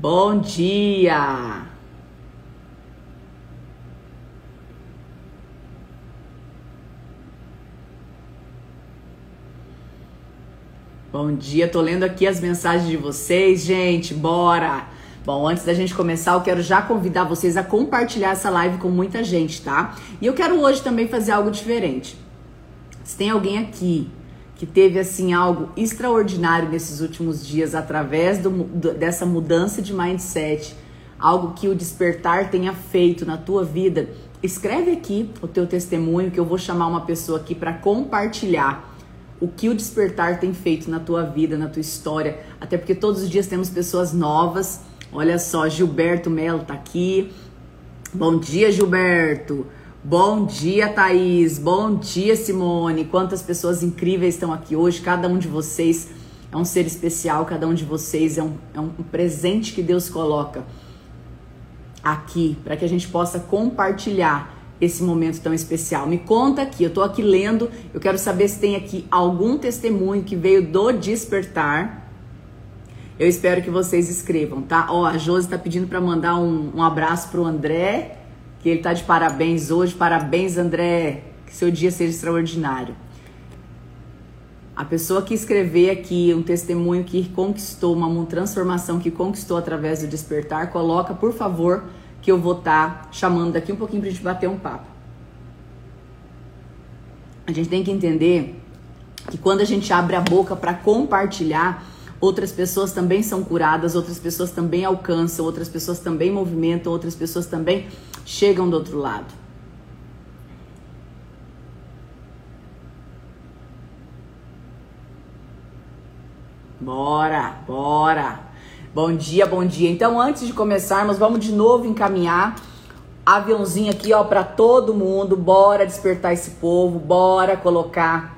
Bom dia! Bom dia, tô lendo aqui as mensagens de vocês, gente, bora! Bom, antes da gente começar, eu quero já convidar vocês a compartilhar essa live com muita gente, tá? E eu quero hoje também fazer algo diferente. Se tem alguém aqui que teve assim algo extraordinário nesses últimos dias através do, dessa mudança de mindset, algo que o despertar tenha feito na tua vida, escreve aqui o teu testemunho que eu vou chamar uma pessoa aqui para compartilhar o que o despertar tem feito na tua vida, na tua história, até porque todos os dias temos pessoas novas. Olha só, Gilberto Melo tá aqui. Bom dia, Gilberto. Bom dia, Thaís. Bom dia, Simone. Quantas pessoas incríveis estão aqui hoje. Cada um de vocês é um ser especial, cada um de vocês é um, é um presente que Deus coloca aqui para que a gente possa compartilhar esse momento tão especial. Me conta aqui, eu tô aqui lendo, eu quero saber se tem aqui algum testemunho que veio do despertar. Eu espero que vocês escrevam, tá? Ó, a Josi tá pedindo para mandar um, um abraço pro André que ele tá de parabéns hoje. Parabéns, André. Que seu dia seja extraordinário. A pessoa que escrever aqui um testemunho que conquistou, uma transformação que conquistou através do despertar, coloca, por favor, que eu vou estar tá chamando daqui um pouquinho pra gente bater um papo. A gente tem que entender que quando a gente abre a boca para compartilhar, outras pessoas também são curadas, outras pessoas também alcançam, outras pessoas também movimentam, outras pessoas também chegam do outro lado. Bora, bora. Bom dia, bom dia. Então, antes de começarmos, vamos de novo encaminhar aviãozinho aqui, ó, para todo mundo. Bora despertar esse povo, bora colocar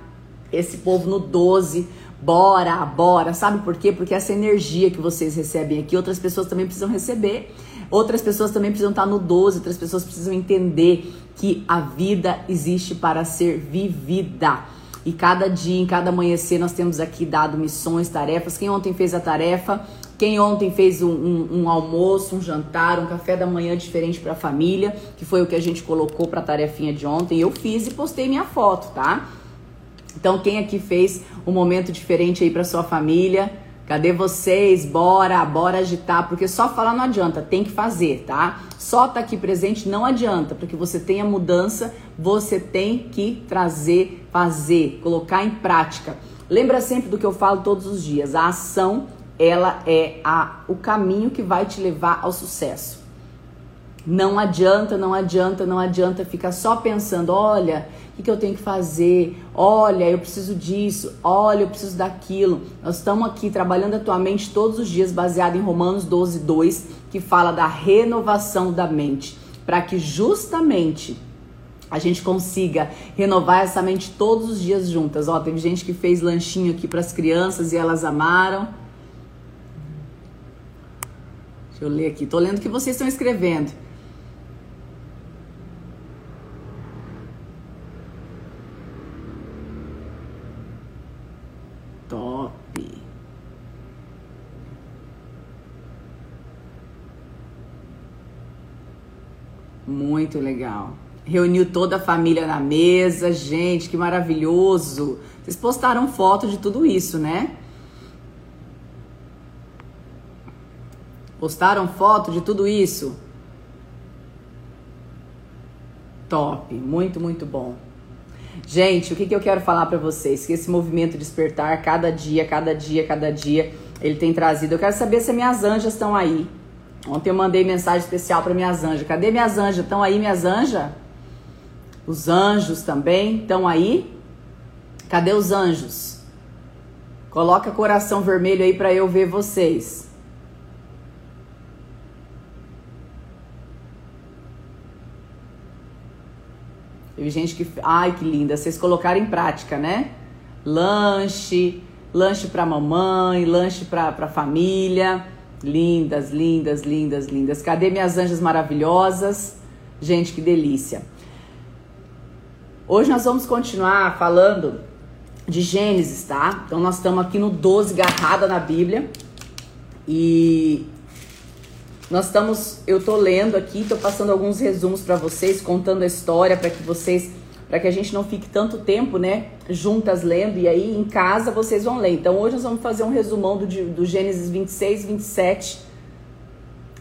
esse povo no 12. Bora, bora. Sabe por quê? Porque essa energia que vocês recebem aqui, outras pessoas também precisam receber. Outras pessoas também precisam estar no 12, outras pessoas precisam entender que a vida existe para ser vivida. E cada dia, em cada amanhecer, nós temos aqui dado missões, tarefas. Quem ontem fez a tarefa, quem ontem fez um, um, um almoço, um jantar, um café da manhã diferente para a família, que foi o que a gente colocou para a tarefinha de ontem, eu fiz e postei minha foto, tá? Então, quem aqui fez um momento diferente aí para sua família? Cadê vocês? Bora, bora agitar, porque só falar não adianta, tem que fazer, tá? Só tá aqui presente não adianta, porque você tenha mudança, você tem que trazer, fazer, colocar em prática. Lembra sempre do que eu falo todos os dias, a ação, ela é a, o caminho que vai te levar ao sucesso. Não adianta, não adianta, não adianta ficar só pensando, olha, que, que eu tenho que fazer? Olha, eu preciso disso, olha, eu preciso daquilo. Nós estamos aqui trabalhando atualmente todos os dias baseado em Romanos 12, 2, que fala da renovação da mente, para que justamente a gente consiga renovar essa mente todos os dias juntas. Ó, teve gente que fez lanchinho aqui para as crianças e elas amaram. Deixa eu ler aqui. Tô lendo o que vocês estão escrevendo. Muito legal. Reuniu toda a família na mesa, gente, que maravilhoso. Vocês postaram foto de tudo isso, né? Postaram foto de tudo isso? Top, muito, muito bom. Gente, o que, que eu quero falar para vocês? Que esse movimento despertar, cada dia, cada dia, cada dia, ele tem trazido. Eu quero saber se minhas anjas estão aí. Ontem eu mandei mensagem especial para minhas anjas. Cadê minhas anjas? Estão aí minhas anjas? Os anjos também estão aí? Cadê os anjos? Coloca coração vermelho aí para eu ver vocês. Teve gente que, ai que linda, vocês colocaram em prática, né? Lanche, lanche para mamãe, lanche para família. Lindas, lindas, lindas, lindas. Cadê minhas anjas maravilhosas? Gente, que delícia. Hoje nós vamos continuar falando de Gênesis, tá? Então nós estamos aqui no 12, garrada na Bíblia. E Nós estamos, eu tô lendo aqui, tô passando alguns resumos para vocês, contando a história para que vocês, para que a gente não fique tanto tempo, né, juntas lendo e aí em casa vocês vão ler. Então hoje nós vamos fazer um resumão do, do Gênesis 26, 27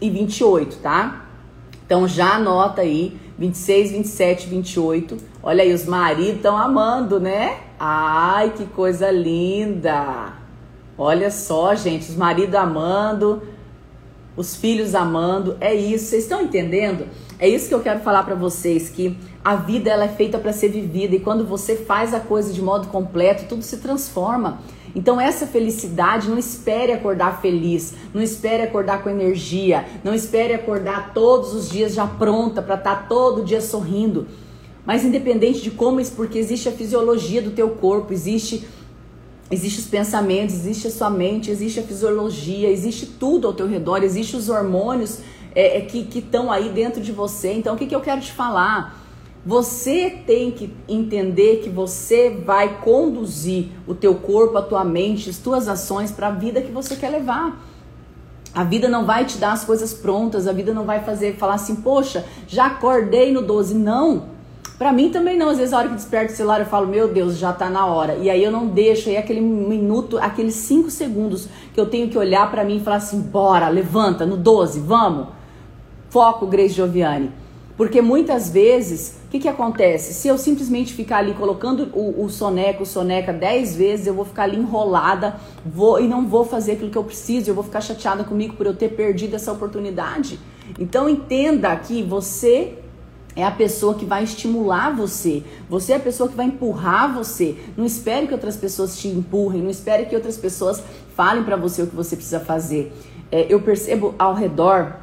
e 28, tá? Então já anota aí 26, 27, 28. Olha aí, os maridos estão amando, né? Ai, que coisa linda! Olha só, gente, os maridos amando, os filhos amando, é isso. Vocês estão entendendo? É isso que eu quero falar para vocês que a vida ela é feita para ser vivida e quando você faz a coisa de modo completo, tudo se transforma. Então essa felicidade, não espere acordar feliz, não espere acordar com energia, não espere acordar todos os dias já pronta para estar tá todo dia sorrindo. Mas independente de como porque existe a fisiologia do teu corpo, existe Existem os pensamentos, existe a sua mente, existe a fisiologia, existe tudo ao teu redor, existem os hormônios é, é, que estão aí dentro de você. Então, o que, que eu quero te falar? Você tem que entender que você vai conduzir o teu corpo, a tua mente, as tuas ações para a vida que você quer levar. A vida não vai te dar as coisas prontas, a vida não vai fazer falar assim, poxa, já acordei no 12. Não. Para mim também não. Às vezes a hora que desperto o celular eu falo, meu Deus, já tá na hora. E aí eu não deixo, aí aquele minuto, aqueles cinco segundos que eu tenho que olhar para mim e falar assim, bora, levanta, no 12, vamos. Foco, Grace Gioviani. Porque muitas vezes, o que, que acontece? Se eu simplesmente ficar ali colocando o, o soneca, o soneca dez vezes, eu vou ficar ali enrolada vou, e não vou fazer aquilo que eu preciso, eu vou ficar chateada comigo por eu ter perdido essa oportunidade. Então entenda que você é a pessoa que vai estimular você. Você é a pessoa que vai empurrar você. Não espere que outras pessoas te empurrem. Não espere que outras pessoas falem para você o que você precisa fazer. É, eu percebo ao redor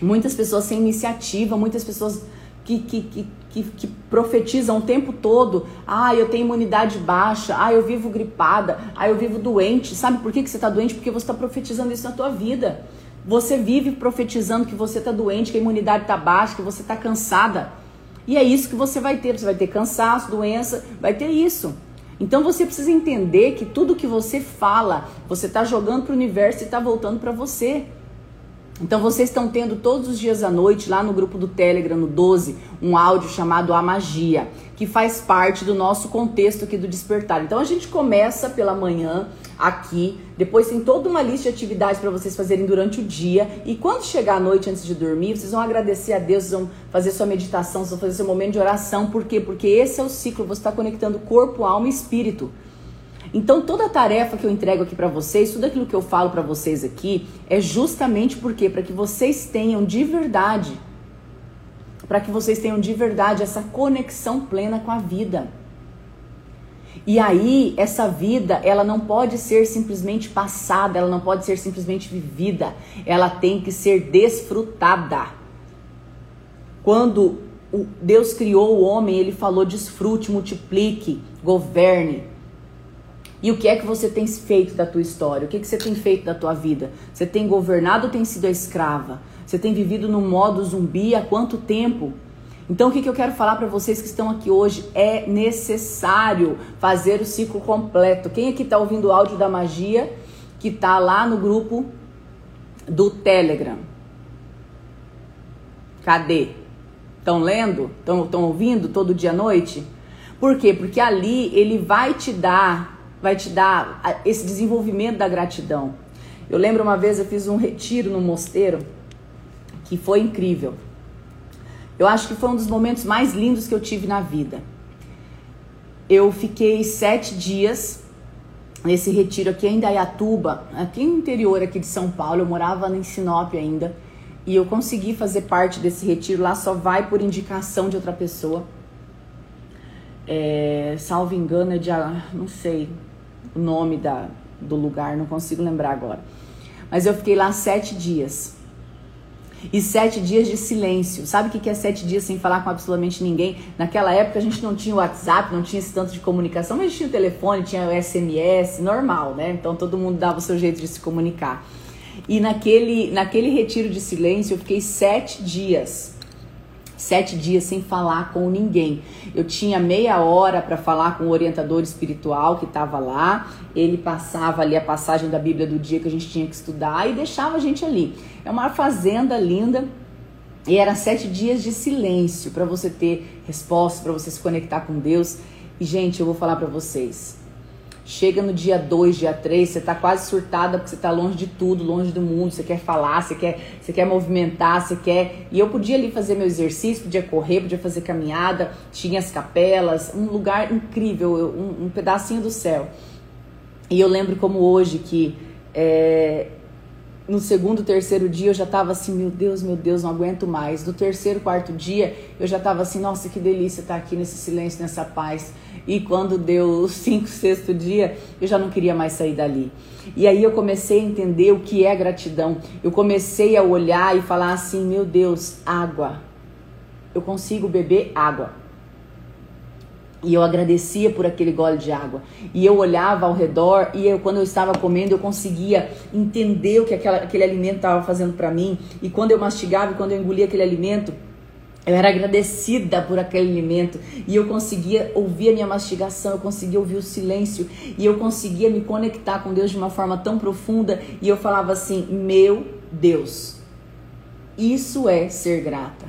muitas pessoas sem iniciativa, muitas pessoas que, que, que, que, que profetizam o tempo todo. Ah, eu tenho imunidade baixa. Ah, eu vivo gripada. Ah, eu vivo doente. Sabe por que, que você está doente? Porque você está profetizando isso na tua vida. Você vive profetizando que você está doente, que a imunidade está baixa, que você está cansada. E é isso que você vai ter. Você vai ter cansaço, doença, vai ter isso. Então você precisa entender que tudo que você fala, você está jogando para o universo e está voltando para você. Então vocês estão tendo todos os dias à noite lá no grupo do Telegram, no 12, um áudio chamado A Magia, que faz parte do nosso contexto aqui do despertar. Então a gente começa pela manhã aqui, depois tem toda uma lista de atividades para vocês fazerem durante o dia e quando chegar à noite antes de dormir, vocês vão agradecer a Deus, vão fazer sua meditação, vão fazer seu momento de oração, por quê? Porque esse é o ciclo, você está conectando corpo, alma e espírito. Então, toda a tarefa que eu entrego aqui para vocês, tudo aquilo que eu falo para vocês aqui, é justamente porque para que vocês tenham de verdade, para que vocês tenham de verdade essa conexão plena com a vida. E aí, essa vida, ela não pode ser simplesmente passada, ela não pode ser simplesmente vivida, ela tem que ser desfrutada. Quando Deus criou o homem, ele falou: desfrute, multiplique, governe. E o que é que você tem feito da tua história? O que, é que você tem feito da tua vida? Você tem governado ou tem sido a escrava? Você tem vivido no modo zumbi há quanto tempo? Então, o que, que eu quero falar para vocês que estão aqui hoje? É necessário fazer o ciclo completo. Quem aqui está ouvindo o áudio da magia que está lá no grupo do Telegram? Cadê? Estão lendo? Estão ouvindo todo dia à noite? Por quê? Porque ali ele vai te dar vai te dar esse desenvolvimento da gratidão. Eu lembro uma vez eu fiz um retiro no mosteiro que foi incrível. Eu acho que foi um dos momentos mais lindos que eu tive na vida. Eu fiquei sete dias nesse retiro aqui em Dayatuba, aqui no interior aqui de São Paulo. Eu morava em Sinop ainda e eu consegui fazer parte desse retiro. Lá só vai por indicação de outra pessoa. É, salvo engano é de, não sei, nome da, do lugar, não consigo lembrar agora. Mas eu fiquei lá sete dias. E sete dias de silêncio. Sabe o que é sete dias sem falar com absolutamente ninguém? Naquela época a gente não tinha WhatsApp, não tinha esse tanto de comunicação, mas tinha o telefone, tinha o SMS, normal, né? Então todo mundo dava o seu jeito de se comunicar. E naquele, naquele retiro de silêncio eu fiquei sete dias sete dias sem falar com ninguém. Eu tinha meia hora para falar com o orientador espiritual que estava lá. Ele passava ali a passagem da Bíblia do dia que a gente tinha que estudar e deixava a gente ali. É uma fazenda linda. E eram sete dias de silêncio para você ter resposta, para você se conectar com Deus. E gente, eu vou falar para vocês. Chega no dia 2, dia 3, você tá quase surtada porque você tá longe de tudo, longe do mundo, você quer falar, você quer, você quer movimentar, você quer. E eu podia ali fazer meu exercício, podia correr, podia fazer caminhada, tinha as capelas, um lugar incrível, um, um pedacinho do céu. E eu lembro como hoje que é, no segundo, terceiro dia eu já tava assim, meu Deus, meu Deus, não aguento mais. No terceiro, quarto dia eu já tava assim, nossa, que delícia estar aqui nesse silêncio, nessa paz. E quando deu o cinco, sexto dia, eu já não queria mais sair dali. E aí eu comecei a entender o que é gratidão. Eu comecei a olhar e falar assim: meu Deus, água. Eu consigo beber água. E eu agradecia por aquele gole de água. E eu olhava ao redor e eu, quando eu estava comendo, eu conseguia entender o que aquela, aquele alimento estava fazendo para mim. E quando eu mastigava e quando eu engolia aquele alimento, eu era agradecida por aquele alimento e eu conseguia ouvir a minha mastigação, eu conseguia ouvir o silêncio e eu conseguia me conectar com Deus de uma forma tão profunda e eu falava assim: Meu Deus, isso é ser grata,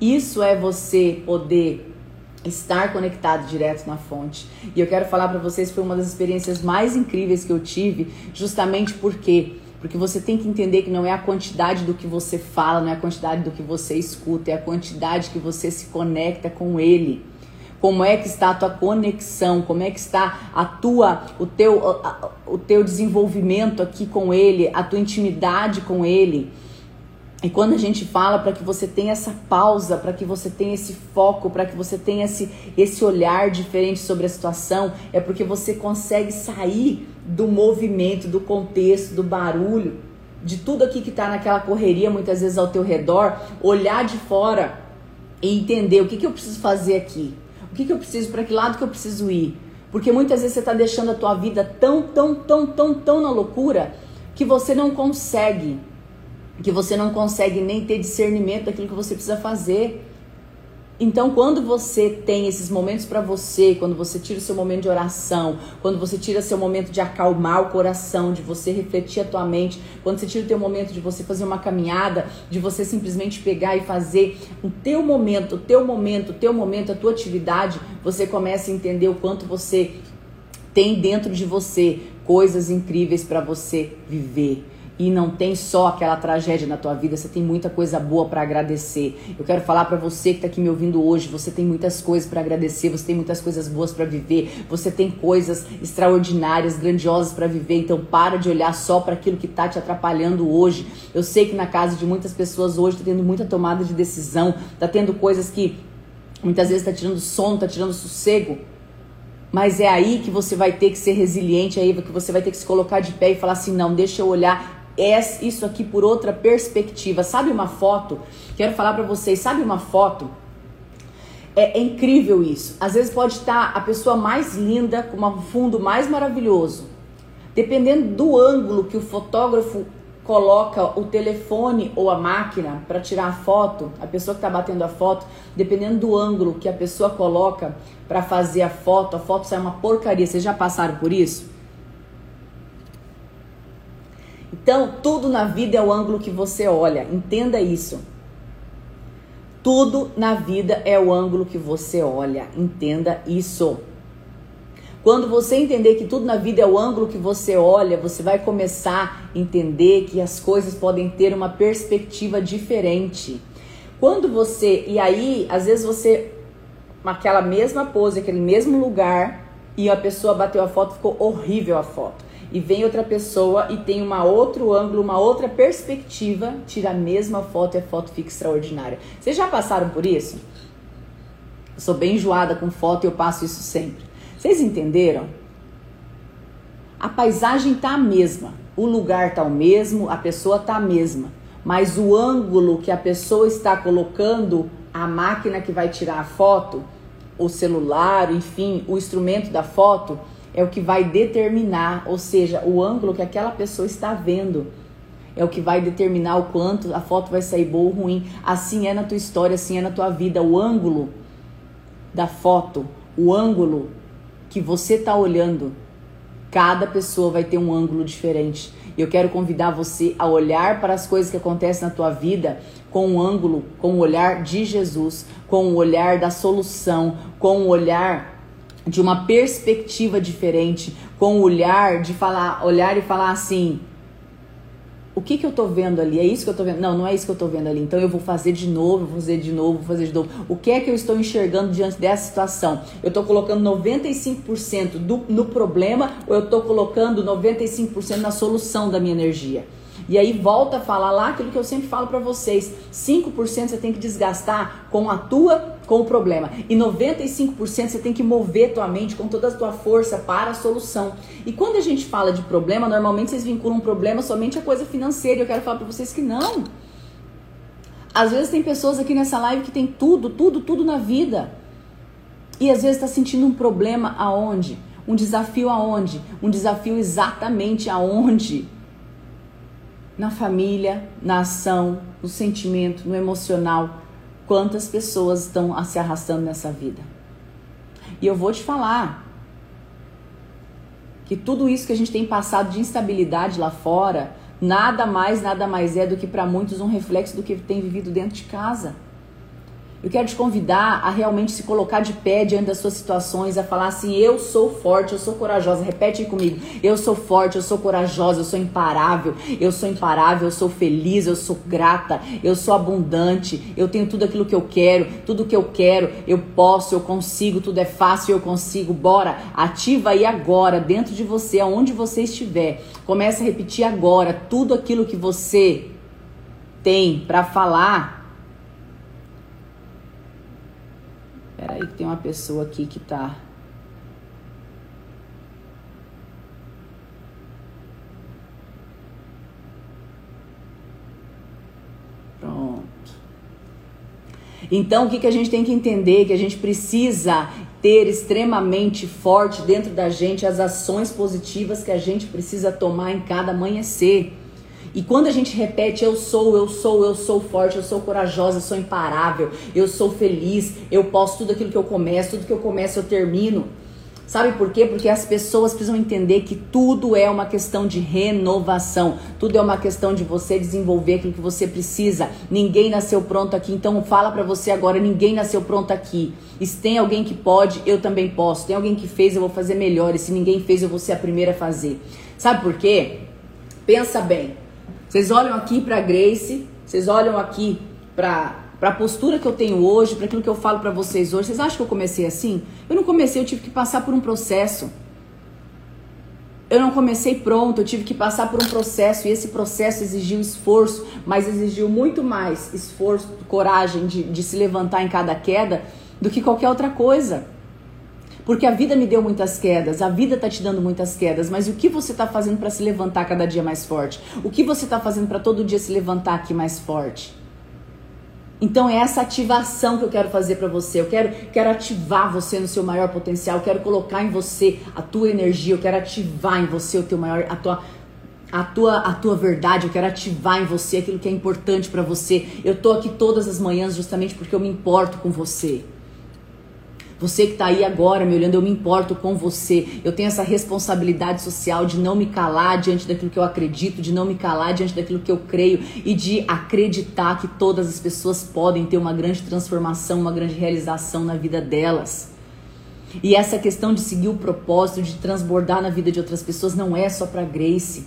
isso é você poder estar conectado direto na fonte. E eu quero falar para vocês foi uma das experiências mais incríveis que eu tive, justamente porque porque você tem que entender que não é a quantidade do que você fala, não é a quantidade do que você escuta, é a quantidade que você se conecta com ele. Como é que está a tua conexão? Como é que está a tua, o teu, o teu desenvolvimento aqui com ele, a tua intimidade com ele? E quando a gente fala para que você tenha essa pausa, para que você tenha esse foco, para que você tenha esse, esse olhar diferente sobre a situação, é porque você consegue sair do movimento, do contexto, do barulho, de tudo aqui que está naquela correria, muitas vezes ao teu redor, olhar de fora e entender o que, que eu preciso fazer aqui, o que, que eu preciso, para que lado que eu preciso ir. Porque muitas vezes você está deixando a tua vida tão, tão, tão, tão, tão na loucura que você não consegue que você não consegue nem ter discernimento daquilo que você precisa fazer. Então, quando você tem esses momentos para você, quando você tira o seu momento de oração, quando você tira seu momento de acalmar o coração, de você refletir a tua mente, quando você tira o teu momento de você fazer uma caminhada, de você simplesmente pegar e fazer o teu momento, o teu momento, o teu momento, a tua atividade, você começa a entender o quanto você tem dentro de você coisas incríveis para você viver e não tem só aquela tragédia na tua vida, você tem muita coisa boa para agradecer. Eu quero falar para você que tá aqui me ouvindo hoje, você tem muitas coisas para agradecer, você tem muitas coisas boas para viver, você tem coisas extraordinárias, grandiosas para viver. Então para de olhar só para aquilo que tá te atrapalhando hoje. Eu sei que na casa de muitas pessoas hoje tá tendo muita tomada de decisão, tá tendo coisas que muitas vezes tá tirando sono, tá tirando sossego. Mas é aí que você vai ter que ser resiliente, é aí que você vai ter que se colocar de pé e falar assim: não, deixa eu olhar isso aqui por outra perspectiva. Sabe uma foto? Quero falar para vocês, sabe uma foto? É, é, incrível isso. Às vezes pode estar a pessoa mais linda, com um fundo mais maravilhoso. Dependendo do ângulo que o fotógrafo coloca o telefone ou a máquina para tirar a foto, a pessoa que está batendo a foto, dependendo do ângulo que a pessoa coloca para fazer a foto, a foto sai uma porcaria. Vocês já passaram por isso? Então, tudo na vida é o ângulo que você olha. Entenda isso. Tudo na vida é o ângulo que você olha. Entenda isso. Quando você entender que tudo na vida é o ângulo que você olha, você vai começar a entender que as coisas podem ter uma perspectiva diferente. Quando você. E aí, às vezes você. Aquela mesma pose, aquele mesmo lugar, e a pessoa bateu a foto, ficou horrível a foto e vem outra pessoa e tem uma outro ângulo, uma outra perspectiva, tira a mesma foto e a foto fica extraordinária. Vocês já passaram por isso? Eu sou bem enjoada com foto e eu passo isso sempre. Vocês entenderam? A paisagem tá a mesma, o lugar tá o mesmo, a pessoa tá a mesma, mas o ângulo que a pessoa está colocando, a máquina que vai tirar a foto, o celular, enfim, o instrumento da foto, é o que vai determinar, ou seja, o ângulo que aquela pessoa está vendo. é o que vai determinar o quanto a foto vai sair boa ou ruim. Assim é na tua história, assim é na tua vida. O ângulo da foto, o ângulo que você está olhando, cada pessoa vai ter um ângulo diferente. Eu quero convidar você a olhar para as coisas que acontecem na tua vida com um ângulo, com o olhar de Jesus, com o olhar da solução, com o olhar de uma perspectiva diferente, com o olhar de falar, olhar e falar assim: o que que eu tô vendo ali? É isso que eu tô vendo? Não, não é isso que eu tô vendo ali. Então eu vou fazer de novo, vou fazer de novo, vou fazer de novo. O que é que eu estou enxergando diante dessa situação? Eu tô colocando 95% do, no problema ou eu tô colocando 95% na solução da minha energia? E aí volta a falar lá aquilo que eu sempre falo para vocês. 5% você tem que desgastar com a tua com o problema. E 95% você tem que mover tua mente com toda a tua força para a solução. E quando a gente fala de problema, normalmente vocês vinculam um problema somente a coisa financeira. E eu quero falar para vocês que não. Às vezes tem pessoas aqui nessa live que tem tudo, tudo, tudo na vida. E às vezes está sentindo um problema aonde? Um desafio aonde? Um desafio exatamente aonde? Na família, na ação, no sentimento, no emocional. Quantas pessoas estão se arrastando nessa vida? E eu vou te falar que tudo isso que a gente tem passado de instabilidade lá fora, nada mais, nada mais é do que para muitos um reflexo do que tem vivido dentro de casa. Eu quero te convidar a realmente se colocar de pé diante das suas situações, a falar assim: eu sou forte, eu sou corajosa. Repete aí comigo: eu sou forte, eu sou corajosa, eu sou imparável, eu sou imparável, eu sou feliz, eu sou grata, eu sou abundante, eu tenho tudo aquilo que eu quero, tudo que eu quero, eu posso, eu consigo, tudo é fácil, eu consigo. Bora, ativa aí agora, dentro de você, aonde você estiver. Comece a repetir agora tudo aquilo que você tem para falar Espera aí que tem uma pessoa aqui que tá Pronto. Então, o que, que a gente tem que entender? Que a gente precisa ter extremamente forte dentro da gente as ações positivas que a gente precisa tomar em cada amanhecer. E quando a gente repete eu sou, eu sou, eu sou forte, eu sou corajosa, eu sou imparável, eu sou feliz, eu posso tudo aquilo que eu começo, tudo que eu começo eu termino. Sabe por quê? Porque as pessoas precisam entender que tudo é uma questão de renovação, tudo é uma questão de você desenvolver aquilo que você precisa. Ninguém nasceu pronto aqui, então fala para você agora, ninguém nasceu pronto aqui. E se tem alguém que pode, eu também posso. Tem alguém que fez, eu vou fazer melhor. E se ninguém fez, eu vou ser a primeira a fazer. Sabe por quê? Pensa bem. Vocês olham aqui para Grace, vocês olham aqui para a postura que eu tenho hoje, para aquilo que eu falo para vocês hoje. Vocês acham que eu comecei assim? Eu não comecei, eu tive que passar por um processo. Eu não comecei pronto, eu tive que passar por um processo e esse processo exigiu esforço, mas exigiu muito mais esforço, coragem de, de se levantar em cada queda do que qualquer outra coisa. Porque a vida me deu muitas quedas, a vida tá te dando muitas quedas, mas o que você tá fazendo para se levantar cada dia mais forte? O que você tá fazendo para todo dia se levantar aqui mais forte? Então é essa ativação que eu quero fazer para você. Eu quero, quero ativar você no seu maior potencial. Eu quero colocar em você a tua energia. Eu quero ativar em você o teu maior, a tua, a tua, a tua verdade. Eu quero ativar em você aquilo que é importante para você. Eu tô aqui todas as manhãs justamente porque eu me importo com você. Você que está aí agora me olhando, eu me importo com você. Eu tenho essa responsabilidade social de não me calar diante daquilo que eu acredito, de não me calar diante daquilo que eu creio e de acreditar que todas as pessoas podem ter uma grande transformação, uma grande realização na vida delas. E essa questão de seguir o propósito, de transbordar na vida de outras pessoas, não é só para Grace.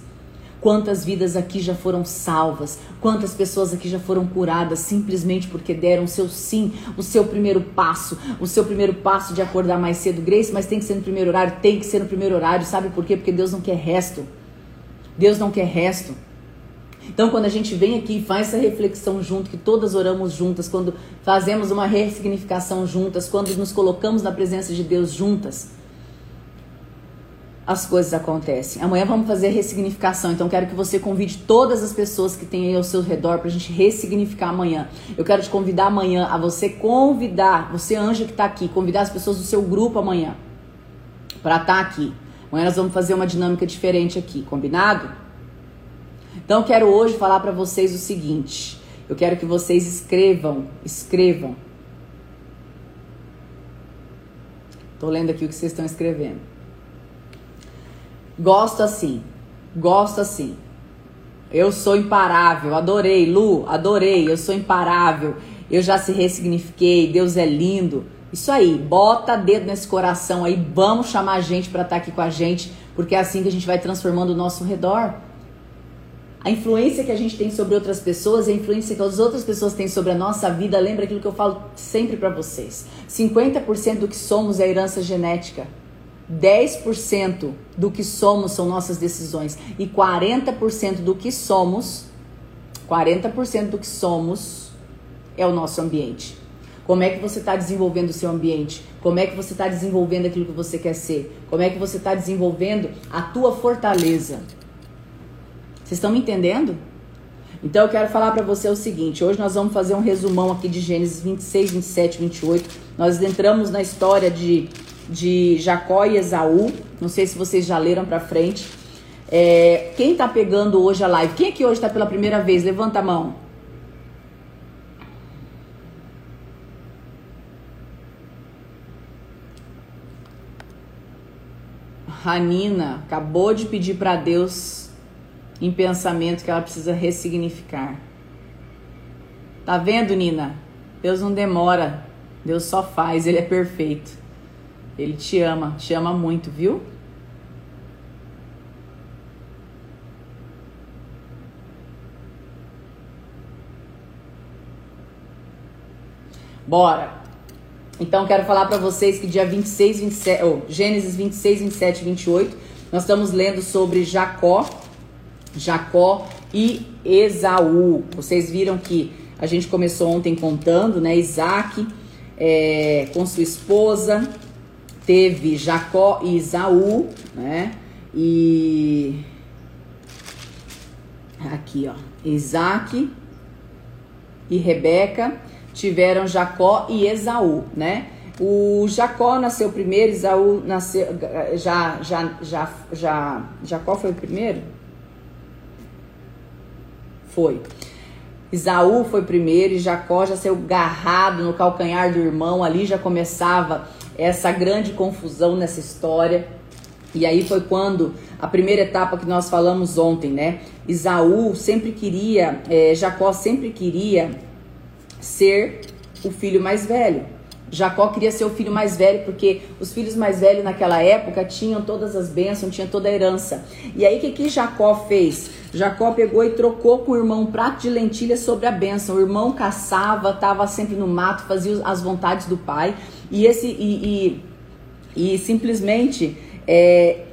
Quantas vidas aqui já foram salvas? Quantas pessoas aqui já foram curadas simplesmente porque deram o seu sim, o seu primeiro passo, o seu primeiro passo de acordar mais cedo, Grace, mas tem que ser no primeiro horário, tem que ser no primeiro horário, sabe por quê? Porque Deus não quer resto. Deus não quer resto. Então, quando a gente vem aqui e faz essa reflexão junto, que todas oramos juntas, quando fazemos uma ressignificação juntas, quando nos colocamos na presença de Deus juntas, as coisas acontecem. Amanhã vamos fazer ressignificação, então quero que você convide todas as pessoas que tem aí ao seu redor para a gente ressignificar amanhã. Eu quero te convidar amanhã a você convidar, você anjo que está aqui, convidar as pessoas do seu grupo amanhã para estar tá aqui. Amanhã nós vamos fazer uma dinâmica diferente aqui, combinado? Então quero hoje falar para vocês o seguinte. Eu quero que vocês escrevam, escrevam. Tô lendo aqui o que vocês estão escrevendo. Gosto assim. Gosto assim. Eu sou imparável. Adorei, Lu, adorei. Eu sou imparável. Eu já se ressignifiquei. Deus é lindo. Isso aí, bota dedo nesse coração aí, vamos chamar a gente para estar tá aqui com a gente, porque é assim que a gente vai transformando o nosso redor. A influência que a gente tem sobre outras pessoas, a influência que as outras pessoas têm sobre a nossa vida, lembra aquilo que eu falo sempre para vocês. 50% do que somos é herança genética. 10% do que somos são nossas decisões e 40% do que somos, 40% do que somos é o nosso ambiente. Como é que você está desenvolvendo o seu ambiente? Como é que você está desenvolvendo aquilo que você quer ser? Como é que você está desenvolvendo a tua fortaleza? Vocês estão me entendendo? Então eu quero falar para você o seguinte: hoje nós vamos fazer um resumão aqui de Gênesis 26, 27, 28. Nós entramos na história de, de Jacó e Esaú. Não sei se vocês já leram para frente. É, quem está pegando hoje a live? Quem aqui hoje está pela primeira vez? Levanta a mão. Ranina acabou de pedir para Deus em pensamento que ela precisa ressignificar. Tá vendo, Nina? Deus não demora. Deus só faz, ele é perfeito. Ele te ama, te ama muito, viu? Bora. Então quero falar para vocês que dia 26, 27, oh, Gênesis 26, 27 e 28, nós estamos lendo sobre Jacó, Jacó e Esaú. Vocês viram que a gente começou ontem contando, né? Isaac é, com sua esposa, teve Jacó e Esaú, né? E aqui, ó, Isaac e Rebeca tiveram Jacó e Esaú, né? O Jacó nasceu primeiro, Esaú nasceu já já já já Jacó foi o primeiro? Foi. Esaú foi primeiro e Jacó já saiu garrado no calcanhar do irmão, ali já começava essa grande confusão nessa história. E aí foi quando a primeira etapa que nós falamos ontem, né? Esaú sempre queria, é, Jacó sempre queria ser o filho mais velho. Jacó queria ser o filho mais velho porque os filhos mais velhos naquela época tinham todas as bênçãos, tinham toda a herança. E aí o que, que Jacó fez? Jacó pegou e trocou com o irmão um prato de lentilha sobre a bênção. O irmão caçava, estava sempre no mato, fazia as vontades do pai. E esse e, e, e simplesmente é,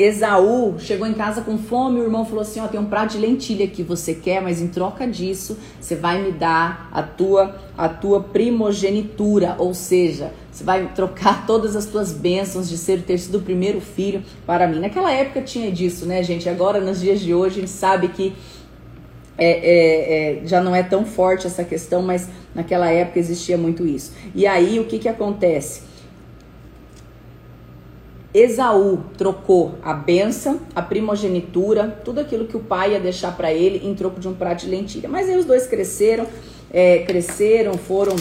Esaú chegou em casa com fome, o irmão falou assim: "Ó, tem um prato de lentilha que você quer, mas em troca disso, você vai me dar a tua a tua primogenitura, ou seja, você vai trocar todas as tuas bênçãos de ser ter sido o primeiro filho para mim". Naquela época tinha disso, né, gente? Agora nos dias de hoje a gente sabe que é, é, é, já não é tão forte essa questão, mas naquela época existia muito isso. E aí o que que acontece? Esaú trocou a benção, a primogenitura, tudo aquilo que o pai ia deixar para ele em troco de um prato de lentilha. Mas aí os dois cresceram, é, cresceram, foram,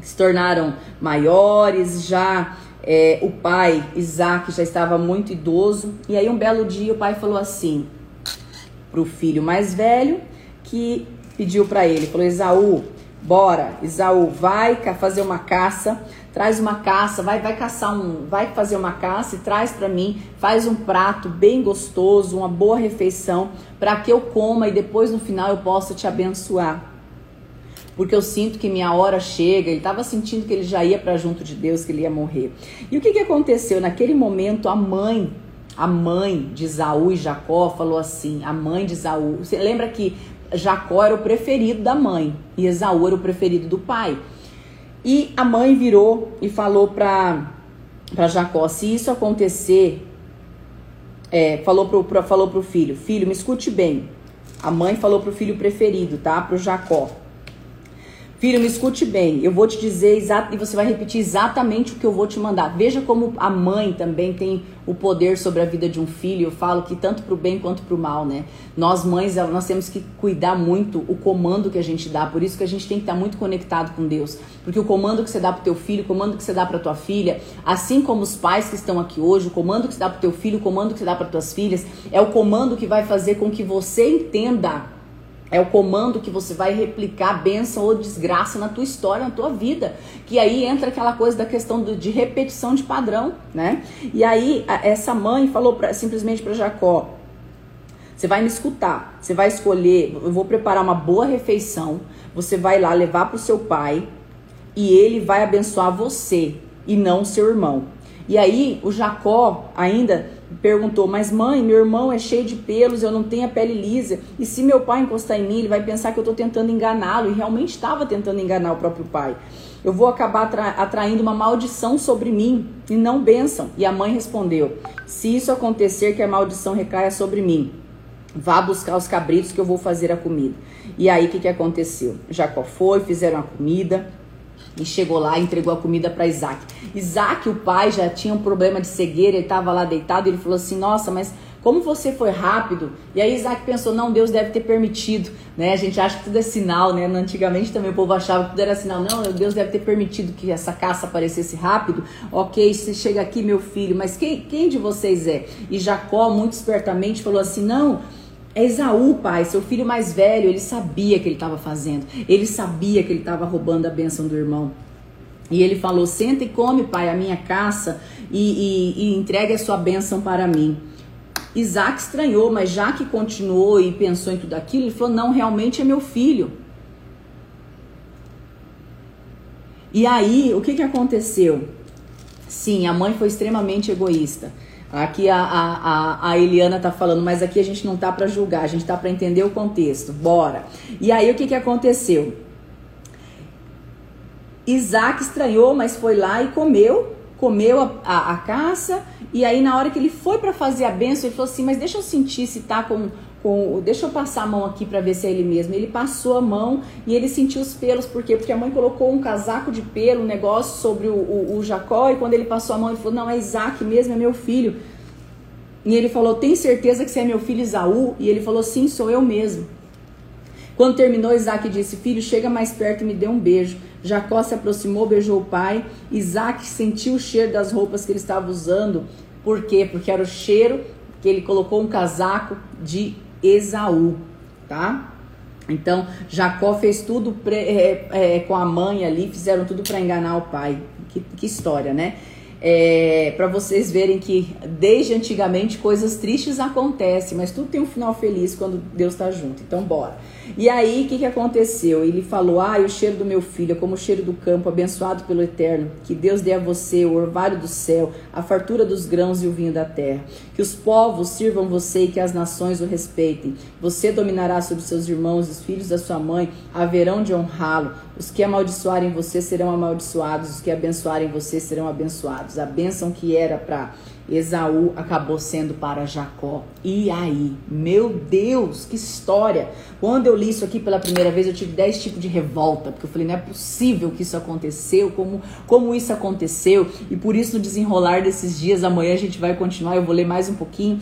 se tornaram maiores, já é, o pai, Isaac, já estava muito idoso. E aí um belo dia o pai falou assim para o filho mais velho, que pediu para ele, falou, Esaú, bora, Esaú, vai fazer uma caça, traz uma caça, vai, vai caçar um, vai fazer uma caça e traz para mim, faz um prato bem gostoso, uma boa refeição, para que eu coma e depois no final eu possa te abençoar. Porque eu sinto que minha hora chega, ele estava sentindo que ele já ia para junto de Deus, que ele ia morrer. E o que, que aconteceu? Naquele momento, a mãe, a mãe de Isaú e Jacó falou assim: a mãe de Isaú. Você lembra que Jacó era o preferido da mãe e Esaú era o preferido do pai. E a mãe virou e falou para Jacó: se isso acontecer, é, falou pro, pro, falou pro filho: Filho, me escute bem. A mãe falou pro filho preferido, tá? Pro Jacó: Filho, me escute bem. Eu vou te dizer exato e você vai repetir exatamente o que eu vou te mandar. Veja como a mãe também tem o poder sobre a vida de um filho. Eu falo que tanto para o bem quanto para o mal, né? Nós mães, nós temos que cuidar muito o comando que a gente dá. Por isso que a gente tem que estar muito conectado com Deus, porque o comando que você dá para teu filho, o comando que você dá para tua filha, assim como os pais que estão aqui hoje, o comando que você dá para teu filho, o comando que você dá para tuas filhas, é o comando que vai fazer com que você entenda é o comando que você vai replicar bênção ou desgraça na tua história, na tua vida. Que aí entra aquela coisa da questão do, de repetição de padrão, né? E aí a, essa mãe falou pra, simplesmente para Jacó: você vai me escutar, você vai escolher, eu vou preparar uma boa refeição, você vai lá levar para o seu pai e ele vai abençoar você e não seu irmão. E aí o Jacó ainda perguntou: Mas mãe, meu irmão é cheio de pelos, eu não tenho a pele lisa. E se meu pai encostar em mim, ele vai pensar que eu estou tentando enganá-lo. E realmente estava tentando enganar o próprio pai. Eu vou acabar atra atraindo uma maldição sobre mim e não bênção. E a mãe respondeu: Se isso acontecer, que a maldição recaia sobre mim. Vá buscar os cabritos que eu vou fazer a comida. E aí o que, que aconteceu? Jacó foi, fizeram a comida. E chegou lá e entregou a comida para Isaac. Isaac, o pai, já tinha um problema de cegueira, ele estava lá deitado ele falou assim: Nossa, mas como você foi rápido? E aí Isaac pensou: Não, Deus deve ter permitido. Né? A gente acha que tudo é sinal, né? Antigamente também o povo achava que tudo era sinal. Não, Deus deve ter permitido que essa caça aparecesse rápido. Ok, você chega aqui, meu filho, mas quem, quem de vocês é? E Jacó, muito espertamente, falou assim: Não. É Esaú, pai, seu filho mais velho, ele sabia que ele estava fazendo. Ele sabia que ele estava roubando a bênção do irmão. E ele falou: Senta e come, pai, a minha caça e, e, e entregue a sua bênção para mim. Isaac estranhou, mas já que continuou e pensou em tudo aquilo, ele falou: Não, realmente é meu filho. E aí, o que, que aconteceu? Sim, a mãe foi extremamente egoísta. Aqui a, a, a Eliana tá falando, mas aqui a gente não tá para julgar, a gente tá para entender o contexto. Bora. E aí o que que aconteceu? Isaac estranhou, mas foi lá e comeu, comeu a, a, a caça. E aí na hora que ele foi para fazer a benção, ele falou assim: "Mas deixa eu sentir se tá com com, deixa eu passar a mão aqui para ver se é ele mesmo. Ele passou a mão e ele sentiu os pelos, por quê? Porque a mãe colocou um casaco de pelo, um negócio sobre o, o, o Jacó, e quando ele passou a mão, ele falou: Não, é Isaac mesmo, é meu filho. E ele falou: Tem certeza que você é meu filho Isaú? E ele falou: Sim, sou eu mesmo. Quando terminou, Isaac disse: Filho, chega mais perto e me dê um beijo. Jacó se aproximou, beijou o pai. Isaac sentiu o cheiro das roupas que ele estava usando. Por quê? Porque era o cheiro que ele colocou um casaco de Esaú, tá? Então, Jacó fez tudo é, é, com a mãe ali, fizeram tudo para enganar o pai. Que, que história, né? É, para vocês verem que desde antigamente coisas tristes acontecem, mas tudo tem um final feliz quando Deus está junto. Então, bora. E aí, o que, que aconteceu? Ele falou: Ah, o cheiro do meu filho é como o cheiro do campo, abençoado pelo Eterno. Que Deus dê a você o orvalho do céu, a fartura dos grãos e o vinho da terra. Que os povos sirvam você e que as nações o respeitem. Você dominará sobre seus irmãos, os filhos da sua mãe haverão de honrá-lo. Os que amaldiçoarem você serão amaldiçoados, os que abençoarem você serão abençoados. A bênção que era para Esaú acabou sendo para Jacó. E aí? Meu Deus, que história! Quando eu li isso aqui pela primeira vez, eu tive 10 tipos de revolta, porque eu falei, não é possível que isso aconteceu, como, como isso aconteceu. E por isso, no desenrolar desses dias, amanhã a gente vai continuar, eu vou ler mais um pouquinho.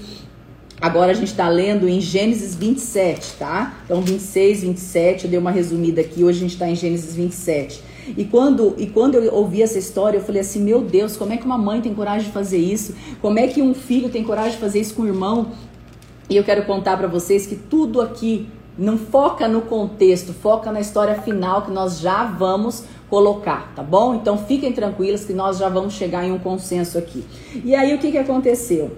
Agora a gente está lendo em Gênesis 27, tá? Então 26, 27, eu dei uma resumida aqui, hoje a gente está em Gênesis 27. E quando, e quando eu ouvi essa história, eu falei assim: meu Deus, como é que uma mãe tem coragem de fazer isso? Como é que um filho tem coragem de fazer isso com o irmão? E eu quero contar para vocês que tudo aqui não foca no contexto, foca na história final que nós já vamos colocar, tá bom? Então fiquem tranquilos que nós já vamos chegar em um consenso aqui. E aí o que, que aconteceu?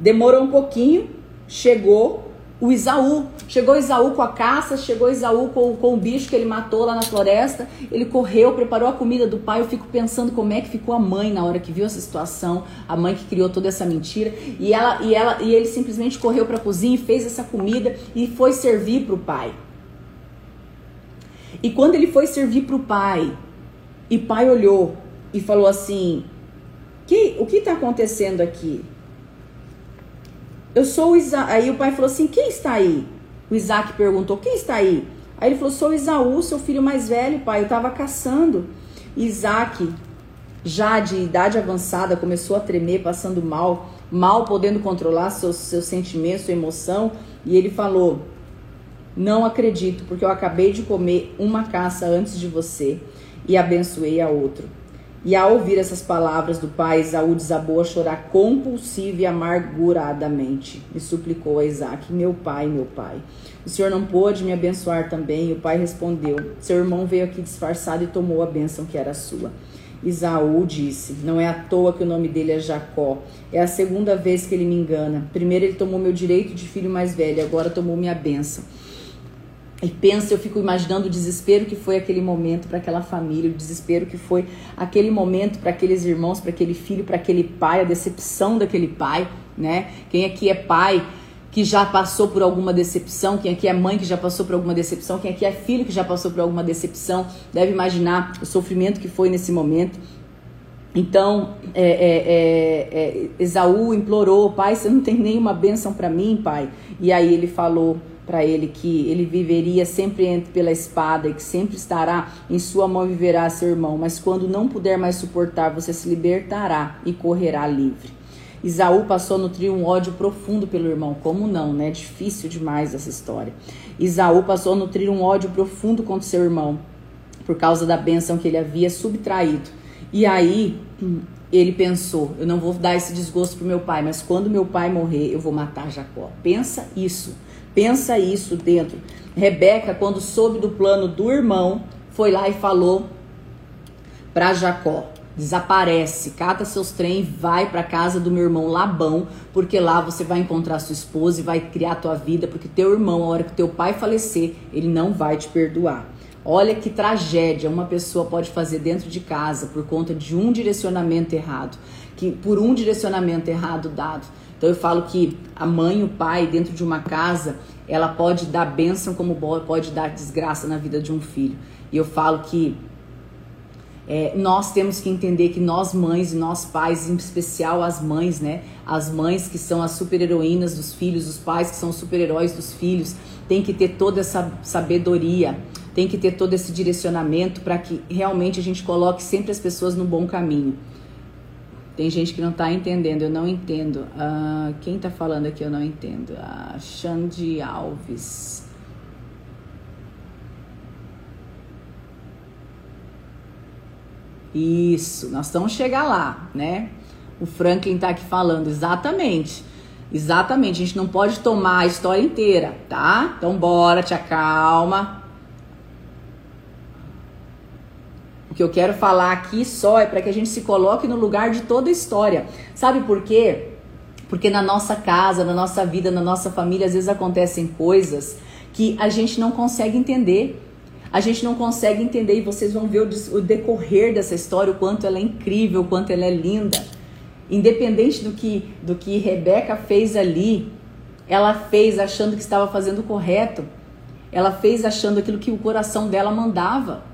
Demorou um pouquinho, chegou o Isaú. Chegou Isaú com a caça, chegou Isaú com, com o bicho que ele matou lá na floresta. Ele correu, preparou a comida do pai. Eu fico pensando como é que ficou a mãe na hora que viu essa situação, a mãe que criou toda essa mentira. E ela e ela e ele simplesmente correu para a cozinha e fez essa comida e foi servir para o pai. E quando ele foi servir para o pai, e pai olhou e falou assim: que, o que está acontecendo aqui? Eu sou o Isaac. Aí o pai falou assim: Quem está aí? O Isaac perguntou: Quem está aí? Aí ele falou: Sou Isaú, seu filho mais velho, pai. Eu estava caçando. Isaac, já de idade avançada, começou a tremer, passando mal, mal podendo controlar seus, seus sentimentos, sua emoção. E ele falou: Não acredito, porque eu acabei de comer uma caça antes de você e abençoei a outro. E ao ouvir essas palavras do pai, Esaú desabou a chorar compulsiva e amarguradamente. E suplicou a Isaac: Meu pai, meu pai, o senhor não pôde me abençoar também? E o pai respondeu: Seu irmão veio aqui disfarçado e tomou a bênção que era sua. Isaú disse: Não é à toa que o nome dele é Jacó. É a segunda vez que ele me engana. Primeiro ele tomou meu direito de filho mais velho, agora tomou minha bênção. E pensa, eu fico imaginando o desespero que foi aquele momento para aquela família, o desespero que foi aquele momento para aqueles irmãos, para aquele filho, para aquele pai, a decepção daquele pai, né? Quem aqui é pai que já passou por alguma decepção, quem aqui é mãe que já passou por alguma decepção, quem aqui é filho que já passou por alguma decepção, deve imaginar o sofrimento que foi nesse momento. Então, é, é, é, é Esaú implorou, pai, você não tem nenhuma bênção para mim, pai? E aí ele falou, para ele que ele viveria sempre pela espada e que sempre estará em sua mão viverá seu irmão, mas quando não puder mais suportar, você se libertará e correrá livre. Isaú passou a nutrir um ódio profundo pelo irmão, como não, né? Difícil demais essa história. Isaú passou a nutrir um ódio profundo contra seu irmão, por causa da bênção que ele havia subtraído. E aí ele pensou: eu não vou dar esse desgosto pro meu pai, mas quando meu pai morrer, eu vou matar Jacó. Pensa isso. Pensa isso dentro. Rebeca, quando soube do plano do irmão, foi lá e falou para Jacó: desaparece, cata seus trem, vai para casa do meu irmão Labão, porque lá você vai encontrar sua esposa e vai criar tua vida, porque teu irmão, a hora que teu pai falecer, ele não vai te perdoar. Olha que tragédia uma pessoa pode fazer dentro de casa por conta de um direcionamento errado, que por um direcionamento errado dado. Então eu falo que a mãe e o pai dentro de uma casa, ela pode dar bênção como pode dar desgraça na vida de um filho. E eu falo que é, nós temos que entender que nós mães e nós pais, em especial as mães, né? As mães que são as super-heroínas dos filhos, os pais que são os super-heróis dos filhos, tem que ter toda essa sabedoria, tem que ter todo esse direcionamento para que realmente a gente coloque sempre as pessoas no bom caminho. Tem gente que não está entendendo, eu não entendo. Uh, quem está falando aqui eu não entendo? Uh, Xande Alves. Isso, nós vamos chegar lá, né? O Franklin está aqui falando, exatamente. Exatamente, a gente não pode tomar a história inteira, tá? Então bora, te acalma. Que eu quero falar aqui só é para que a gente se coloque no lugar de toda a história. Sabe por quê? Porque na nossa casa, na nossa vida, na nossa família, às vezes acontecem coisas que a gente não consegue entender. A gente não consegue entender e vocês vão ver o decorrer dessa história, o quanto ela é incrível, o quanto ela é linda. Independente do que, do que Rebeca fez ali, ela fez achando que estava fazendo o correto. Ela fez achando aquilo que o coração dela mandava.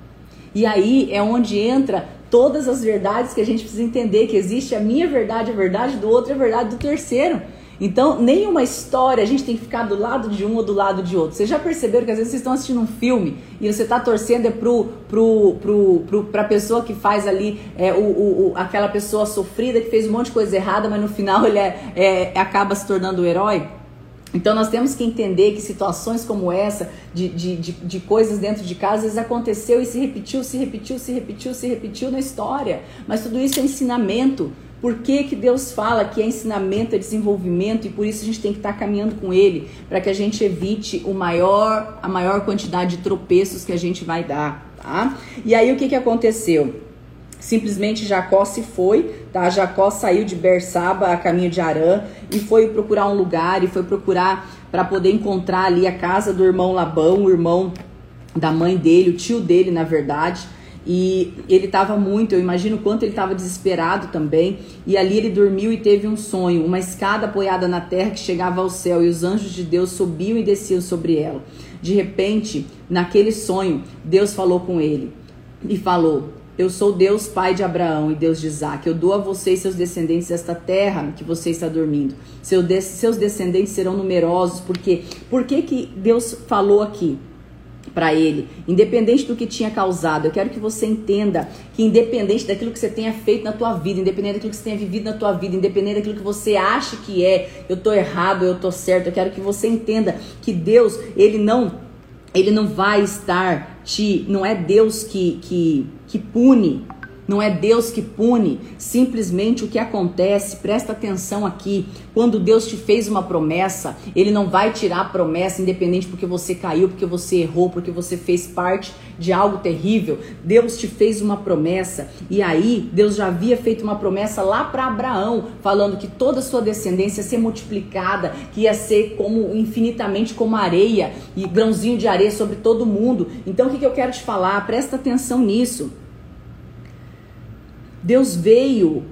E aí é onde entra todas as verdades que a gente precisa entender que existe a minha verdade, a verdade do outro, a verdade do terceiro. Então, nenhuma história a gente tem que ficar do lado de um ou do lado de outro. Vocês já perceberam que às vezes vocês estão assistindo um filme e você está torcendo é pro, pro, pro, pro, pessoa que faz ali, é, o, o, aquela pessoa sofrida que fez um monte de coisa errada, mas no final ele é, é acaba se tornando o herói? Então nós temos que entender que situações como essa, de, de, de, de, coisas dentro de casa, às vezes aconteceu e se repetiu, se repetiu, se repetiu, se repetiu na história. Mas tudo isso é ensinamento. Por que, que Deus fala que é ensinamento, é desenvolvimento e por isso a gente tem que estar caminhando com Ele para que a gente evite o maior, a maior quantidade de tropeços que a gente vai dar, tá? E aí o que, que aconteceu? Simplesmente Jacó se foi, tá? Jacó saiu de Bersaba a caminho de Arã e foi procurar um lugar e foi procurar para poder encontrar ali a casa do irmão Labão, o irmão da mãe dele, o tio dele, na verdade. E ele estava muito, eu imagino quanto ele estava desesperado também. E ali ele dormiu e teve um sonho, uma escada apoiada na terra que chegava ao céu e os anjos de Deus subiam e desciam sobre ela. De repente, naquele sonho, Deus falou com ele e falou: eu sou Deus, pai de Abraão e Deus de Isaac. Eu dou a você e seus descendentes esta terra que você está dormindo. seus descendentes serão numerosos, porque por que, que Deus falou aqui? para ele, independente do que tinha causado. Eu quero que você entenda que independente daquilo que você tenha feito na tua vida, independente daquilo que você tenha vivido na tua vida, independente daquilo que você acha que é, eu tô errado, eu tô certo. Eu quero que você entenda que Deus, ele não ele não vai estar te, não é Deus que que que pune, não é Deus que pune, simplesmente o que acontece, presta atenção aqui. Quando Deus te fez uma promessa, Ele não vai tirar a promessa, independente porque você caiu, porque você errou, porque você fez parte de algo terrível. Deus te fez uma promessa, e aí Deus já havia feito uma promessa lá para Abraão, falando que toda a sua descendência ia ser multiplicada, que ia ser como infinitamente como areia e grãozinho de areia sobre todo mundo. Então o que, que eu quero te falar? Presta atenção nisso. Deus veio,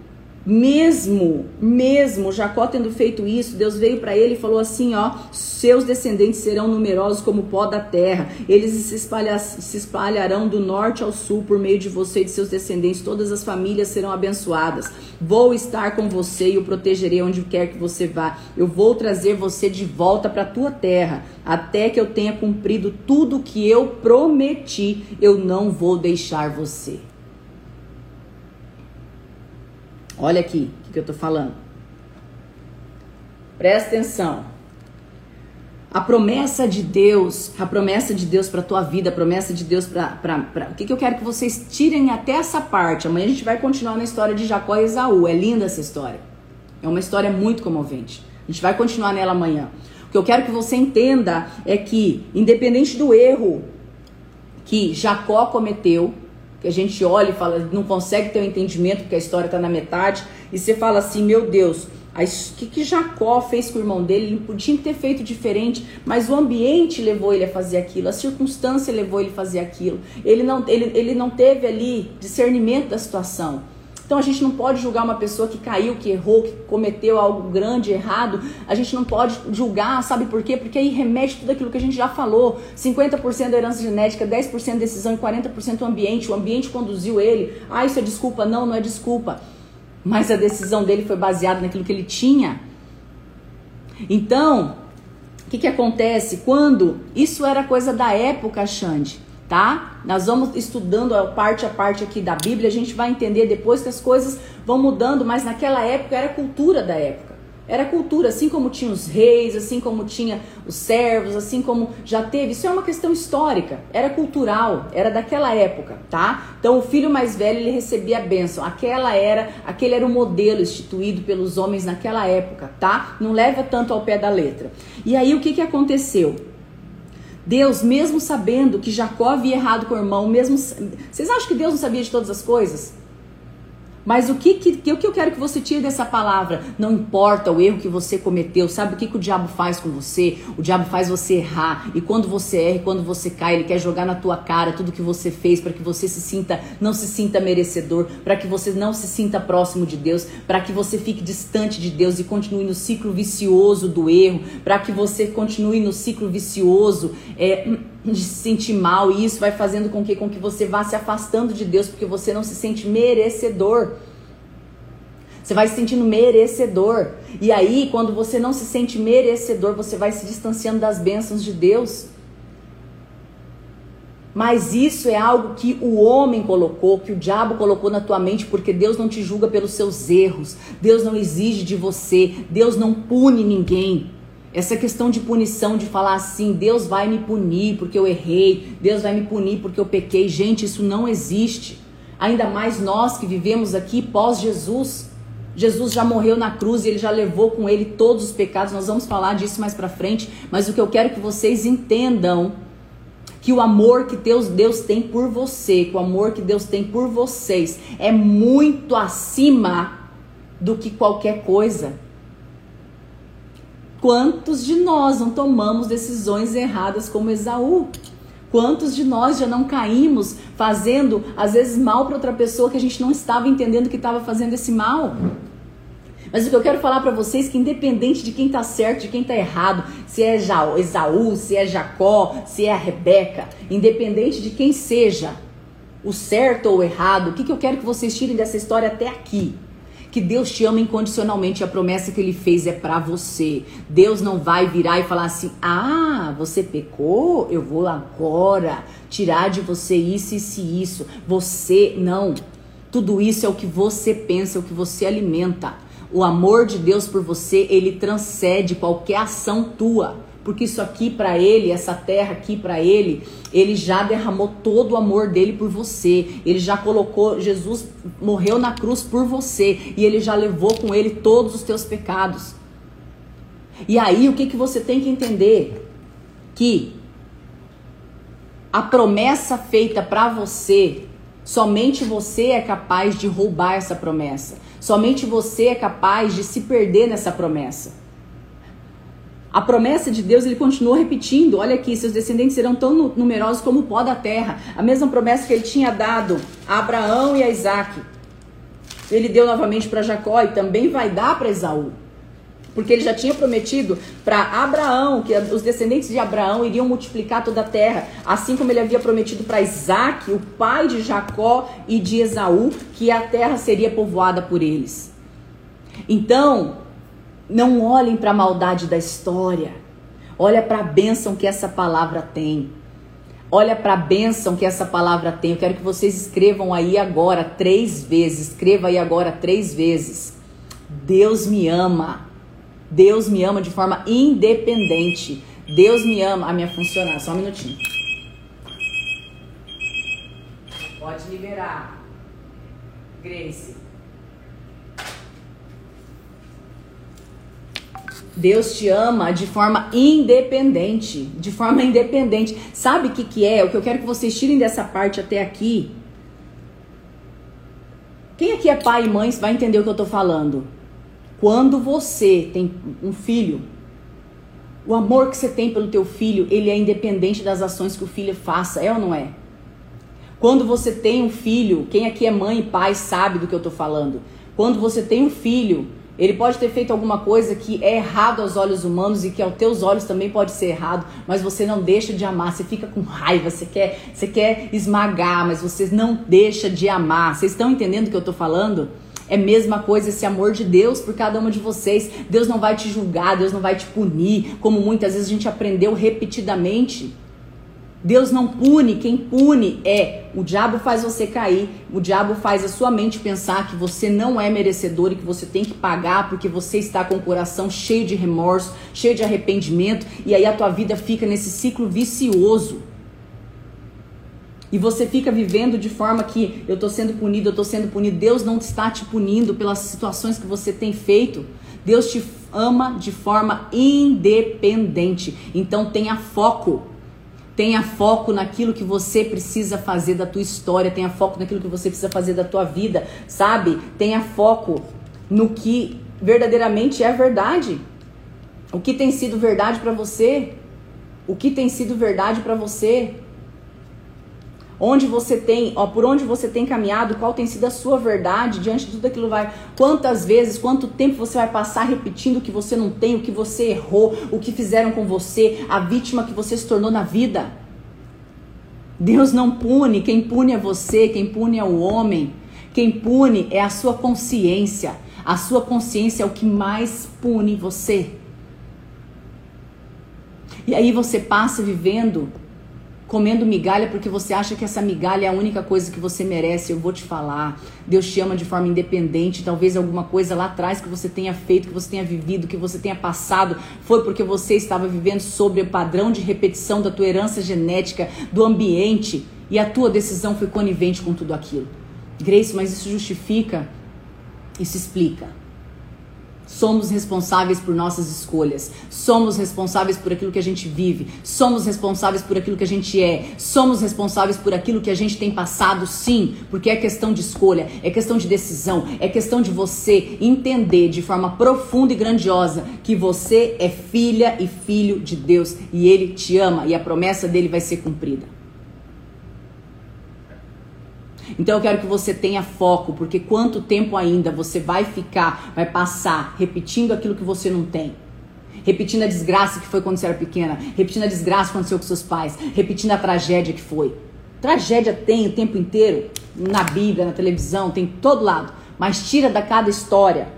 mesmo, mesmo Jacó tendo feito isso, Deus veio para ele e falou assim: ó, seus descendentes serão numerosos como o pó da terra, eles se, espalha, se espalharão do norte ao sul por meio de você e de seus descendentes, todas as famílias serão abençoadas. Vou estar com você e o protegerei onde quer que você vá. Eu vou trazer você de volta para a tua terra, até que eu tenha cumprido tudo que eu prometi. Eu não vou deixar você. Olha aqui o que eu estou falando. Presta atenção. A promessa de Deus, a promessa de Deus para tua vida, a promessa de Deus para. O que, que eu quero que vocês tirem até essa parte? Amanhã a gente vai continuar na história de Jacó e Esaú. É linda essa história. É uma história muito comovente. A gente vai continuar nela amanhã. O que eu quero que você entenda é que, independente do erro que Jacó cometeu, que a gente olha e fala, não consegue ter o um entendimento porque a história está na metade, e você fala assim, meu Deus, o que, que Jacó fez com o irmão dele? Ele podia ter feito diferente, mas o ambiente levou ele a fazer aquilo, a circunstância levou ele a fazer aquilo. Ele não, ele, ele não teve ali discernimento da situação. Então a gente não pode julgar uma pessoa que caiu, que errou, que cometeu algo grande, errado. A gente não pode julgar, sabe por quê? Porque aí remete tudo aquilo que a gente já falou. 50% da herança genética, 10% decisão e 40% o ambiente. O ambiente conduziu ele. Ah, isso é desculpa? Não, não é desculpa. Mas a decisão dele foi baseada naquilo que ele tinha. Então, o que, que acontece quando isso era coisa da época, Xande? Tá? Nós vamos estudando a parte a parte aqui da Bíblia, a gente vai entender depois que as coisas vão mudando, mas naquela época era a cultura da época. Era cultura, assim como tinha os reis, assim como tinha os servos, assim como já teve. Isso é uma questão histórica, era cultural, era daquela época, tá? Então o filho mais velho ele recebia a bênção. Aquela era, aquele era o modelo instituído pelos homens naquela época, tá? Não leva tanto ao pé da letra. E aí o que que aconteceu? Deus, mesmo sabendo que Jacó havia errado com o irmão, mesmo. Vocês acham que Deus não sabia de todas as coisas? Mas o que, que, o que eu quero que você tire dessa palavra? Não importa o erro que você cometeu, sabe o que, que o diabo faz com você? O diabo faz você errar. E quando você erra, quando você cai, ele quer jogar na tua cara tudo que você fez para que você se sinta, não se sinta merecedor, para que você não se sinta próximo de Deus, para que você fique distante de Deus e continue no ciclo vicioso do erro, para que você continue no ciclo vicioso é, de se sentir mal. E isso vai fazendo com que, com que você vá se afastando de Deus porque você não se sente merecedor. Você vai se sentindo merecedor. E aí, quando você não se sente merecedor, você vai se distanciando das bênçãos de Deus. Mas isso é algo que o homem colocou, que o diabo colocou na tua mente, porque Deus não te julga pelos seus erros. Deus não exige de você. Deus não pune ninguém. Essa questão de punição, de falar assim, Deus vai me punir porque eu errei, Deus vai me punir porque eu pequei. Gente, isso não existe. Ainda mais nós que vivemos aqui pós-Jesus. Jesus já morreu na cruz e ele já levou com ele todos os pecados. Nós vamos falar disso mais para frente, mas o que eu quero que vocês entendam que o amor que Deus, Deus tem por você, que o amor que Deus tem por vocês é muito acima do que qualquer coisa. Quantos de nós não tomamos decisões erradas como Esaú? Quantos de nós já não caímos fazendo, às vezes, mal para outra pessoa que a gente não estava entendendo que estava fazendo esse mal? Mas o que eu quero falar para vocês é que independente de quem está certo, de quem está errado, se é Esaú, se é Jacó, se é a Rebeca, independente de quem seja, o certo ou o errado, o que, que eu quero que vocês tirem dessa história até aqui? Que Deus te ama incondicionalmente, a promessa que ele fez é para você. Deus não vai virar e falar assim: "Ah, você pecou, eu vou agora tirar de você isso isso e isso". Você não. Tudo isso é o que você pensa, é o que você alimenta. O amor de Deus por você, ele transcende qualquer ação tua porque isso aqui para ele, essa terra aqui para ele, ele já derramou todo o amor dele por você. Ele já colocou, Jesus morreu na cruz por você e ele já levou com ele todos os teus pecados. E aí o que que você tem que entender? Que a promessa feita para você, somente você é capaz de roubar essa promessa. Somente você é capaz de se perder nessa promessa. A promessa de Deus, ele continuou repetindo: olha aqui, seus descendentes serão tão numerosos como o pó da terra. A mesma promessa que ele tinha dado a Abraão e a Isaac. Ele deu novamente para Jacó e também vai dar para Esaú. Porque ele já tinha prometido para Abraão que os descendentes de Abraão iriam multiplicar toda a terra, assim como ele havia prometido para Isaac, o pai de Jacó e de Esaú, que a terra seria povoada por eles. Então, não olhem para a maldade da história. Olha para a bênção que essa palavra tem. Olha para a bênção que essa palavra tem. Eu quero que vocês escrevam aí agora três vezes. Escreva aí agora três vezes. Deus me ama. Deus me ama de forma independente. Deus me ama. A minha funcionar. Só um minutinho. Pode liberar. Grace. Deus te ama de forma independente, de forma independente. Sabe o que, que é? O que eu quero que vocês tirem dessa parte até aqui. Quem aqui é pai e mãe vai entender o que eu tô falando. Quando você tem um filho, o amor que você tem pelo teu filho, ele é independente das ações que o filho faça, é ou não é? Quando você tem um filho, quem aqui é mãe e pai sabe do que eu tô falando. Quando você tem um filho, ele pode ter feito alguma coisa que é errado aos olhos humanos e que aos teus olhos também pode ser errado, mas você não deixa de amar, você fica com raiva, você quer, você quer esmagar, mas você não deixa de amar. Vocês estão entendendo o que eu tô falando? É a mesma coisa esse amor de Deus por cada uma de vocês. Deus não vai te julgar, Deus não vai te punir, como muitas vezes a gente aprendeu repetidamente. Deus não pune, quem pune é o diabo faz você cair, o diabo faz a sua mente pensar que você não é merecedor e que você tem que pagar porque você está com o coração cheio de remorso, cheio de arrependimento e aí a tua vida fica nesse ciclo vicioso. E você fica vivendo de forma que eu estou sendo punido, eu estou sendo punido. Deus não está te punindo pelas situações que você tem feito. Deus te ama de forma independente. Então tenha foco. Tenha foco naquilo que você precisa fazer da tua história, tenha foco naquilo que você precisa fazer da tua vida, sabe? Tenha foco no que verdadeiramente é verdade. O que tem sido verdade para você? O que tem sido verdade para você? Onde você tem, ó, por onde você tem caminhado, qual tem sido a sua verdade diante de tudo aquilo vai. Quantas vezes, quanto tempo você vai passar repetindo o que você não tem, o que você errou, o que fizeram com você, a vítima que você se tornou na vida? Deus não pune, quem pune é você, quem pune é o homem. Quem pune é a sua consciência. A sua consciência é o que mais pune você. E aí você passa vivendo comendo migalha porque você acha que essa migalha é a única coisa que você merece. Eu vou te falar. Deus te ama de forma independente. Talvez alguma coisa lá atrás que você tenha feito, que você tenha vivido, que você tenha passado, foi porque você estava vivendo sobre o padrão de repetição da tua herança genética, do ambiente, e a tua decisão foi conivente com tudo aquilo. Grace, mas isso justifica? Isso explica. Somos responsáveis por nossas escolhas. Somos responsáveis por aquilo que a gente vive. Somos responsáveis por aquilo que a gente é. Somos responsáveis por aquilo que a gente tem passado, sim, porque é questão de escolha, é questão de decisão, é questão de você entender de forma profunda e grandiosa que você é filha e filho de Deus e ele te ama e a promessa dele vai ser cumprida. Então eu quero que você tenha foco, porque quanto tempo ainda você vai ficar, vai passar repetindo aquilo que você não tem? Repetindo a desgraça que foi quando você era pequena, repetindo a desgraça que aconteceu com seus pais, repetindo a tragédia que foi. Tragédia tem o tempo inteiro, na Bíblia, na televisão, tem todo lado. mas tira da cada história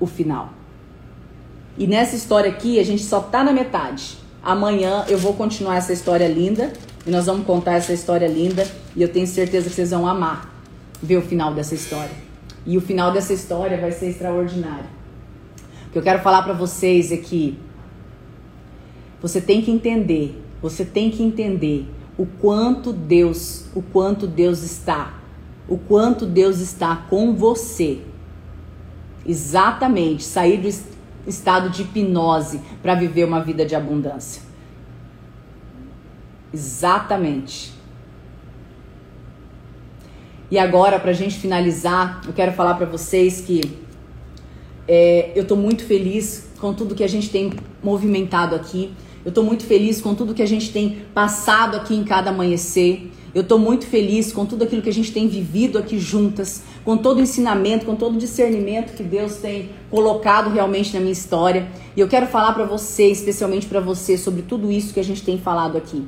o final. E nessa história aqui, a gente só tá na metade. Amanhã eu vou continuar essa história linda e nós vamos contar essa história linda e eu tenho certeza que vocês vão amar ver o final dessa história. E o final dessa história vai ser extraordinário. O que eu quero falar para vocês é que você tem que entender, você tem que entender o quanto Deus, o quanto Deus está, o quanto Deus está com você. Exatamente, sair do estado de hipnose para viver uma vida de abundância. Exatamente. E agora, para a gente finalizar, eu quero falar para vocês que é, eu estou muito feliz com tudo que a gente tem movimentado aqui. Eu estou muito feliz com tudo que a gente tem passado aqui em cada amanhecer. Eu estou muito feliz com tudo aquilo que a gente tem vivido aqui juntas, com todo o ensinamento, com todo o discernimento que Deus tem colocado realmente na minha história. E eu quero falar para você, especialmente para você, sobre tudo isso que a gente tem falado aqui.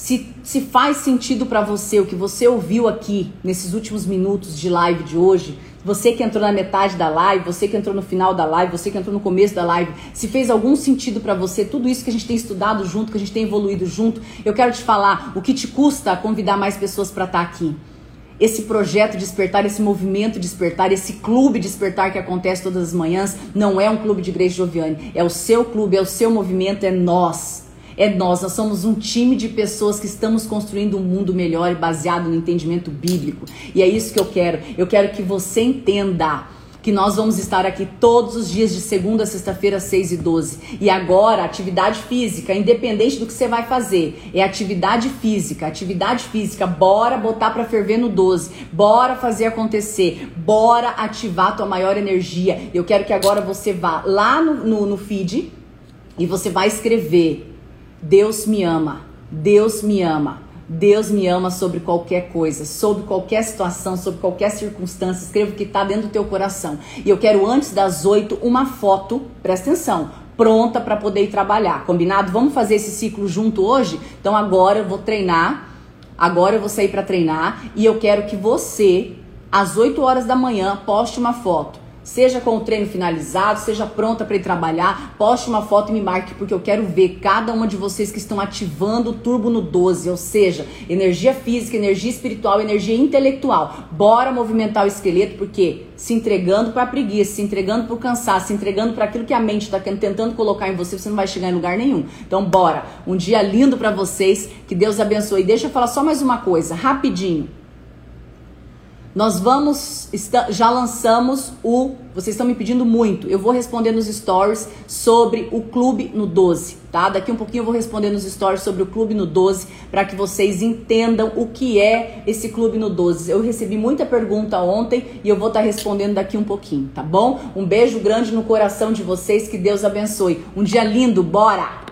Se, se faz sentido para você o que você ouviu aqui nesses últimos minutos de live de hoje, você que entrou na metade da live, você que entrou no final da live, você que entrou no começo da live, se fez algum sentido para você, tudo isso que a gente tem estudado junto, que a gente tem evoluído junto, eu quero te falar o que te custa convidar mais pessoas para estar tá aqui. Esse projeto despertar, esse movimento despertar, esse clube despertar que acontece todas as manhãs, não é um clube de Grace Joviane, é o seu clube, é o seu movimento, é nós é nós. Nós somos um time de pessoas que estamos construindo um mundo melhor baseado no entendimento bíblico. E é isso que eu quero. Eu quero que você entenda que nós vamos estar aqui todos os dias de segunda a sexta-feira, 6 e 12. E agora, atividade física, independente do que você vai fazer, é atividade física. Atividade física, bora botar para ferver no 12. Bora fazer acontecer. Bora ativar a tua maior energia. Eu quero que agora você vá lá no, no, no feed e você vai escrever Deus me ama. Deus me ama. Deus me ama sobre qualquer coisa, sobre qualquer situação, sobre qualquer circunstância. Escreva o que está dentro do teu coração. E eu quero antes das oito uma foto, presta atenção, pronta para poder ir trabalhar. Combinado? Vamos fazer esse ciclo junto hoje? Então agora eu vou treinar. Agora eu vou sair para treinar e eu quero que você, às 8 horas da manhã, poste uma foto Seja com o treino finalizado, seja pronta para ir trabalhar, poste uma foto e me marque, porque eu quero ver cada uma de vocês que estão ativando o turbo no 12, ou seja, energia física, energia espiritual, energia intelectual. Bora movimentar o esqueleto, porque se entregando para a preguiça, se entregando para o cansaço, se entregando para aquilo que a mente está tentando colocar em você, você não vai chegar em lugar nenhum. Então, bora. Um dia lindo para vocês, que Deus abençoe. Deixa eu falar só mais uma coisa, rapidinho. Nós vamos, já lançamos o, vocês estão me pedindo muito, eu vou responder nos stories sobre o Clube no 12, tá? Daqui um pouquinho eu vou responder nos stories sobre o Clube no 12, para que vocês entendam o que é esse Clube no 12. Eu recebi muita pergunta ontem e eu vou estar tá respondendo daqui um pouquinho, tá bom? Um beijo grande no coração de vocês, que Deus abençoe. Um dia lindo, bora!